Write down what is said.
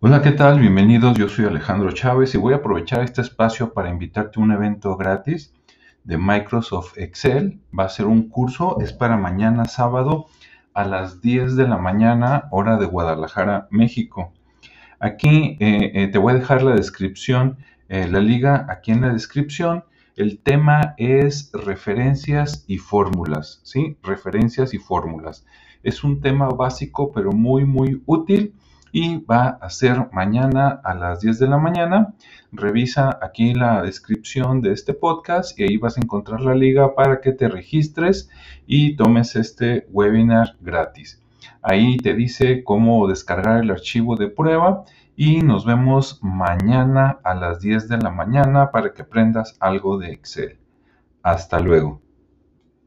Hola, ¿qué tal? Bienvenidos, yo soy Alejandro Chávez y voy a aprovechar este espacio para invitarte a un evento gratis de Microsoft Excel. Va a ser un curso, es para mañana sábado a las 10 de la mañana, hora de Guadalajara, México. Aquí eh, eh, te voy a dejar la descripción, eh, la liga aquí en la descripción. El tema es referencias y fórmulas, ¿sí? Referencias y fórmulas. Es un tema básico, pero muy, muy útil y va a ser mañana a las 10 de la mañana. Revisa aquí la descripción de este podcast y ahí vas a encontrar la liga para que te registres y tomes este webinar gratis. Ahí te dice cómo descargar el archivo de prueba y nos vemos mañana a las 10 de la mañana para que aprendas algo de Excel. Hasta luego.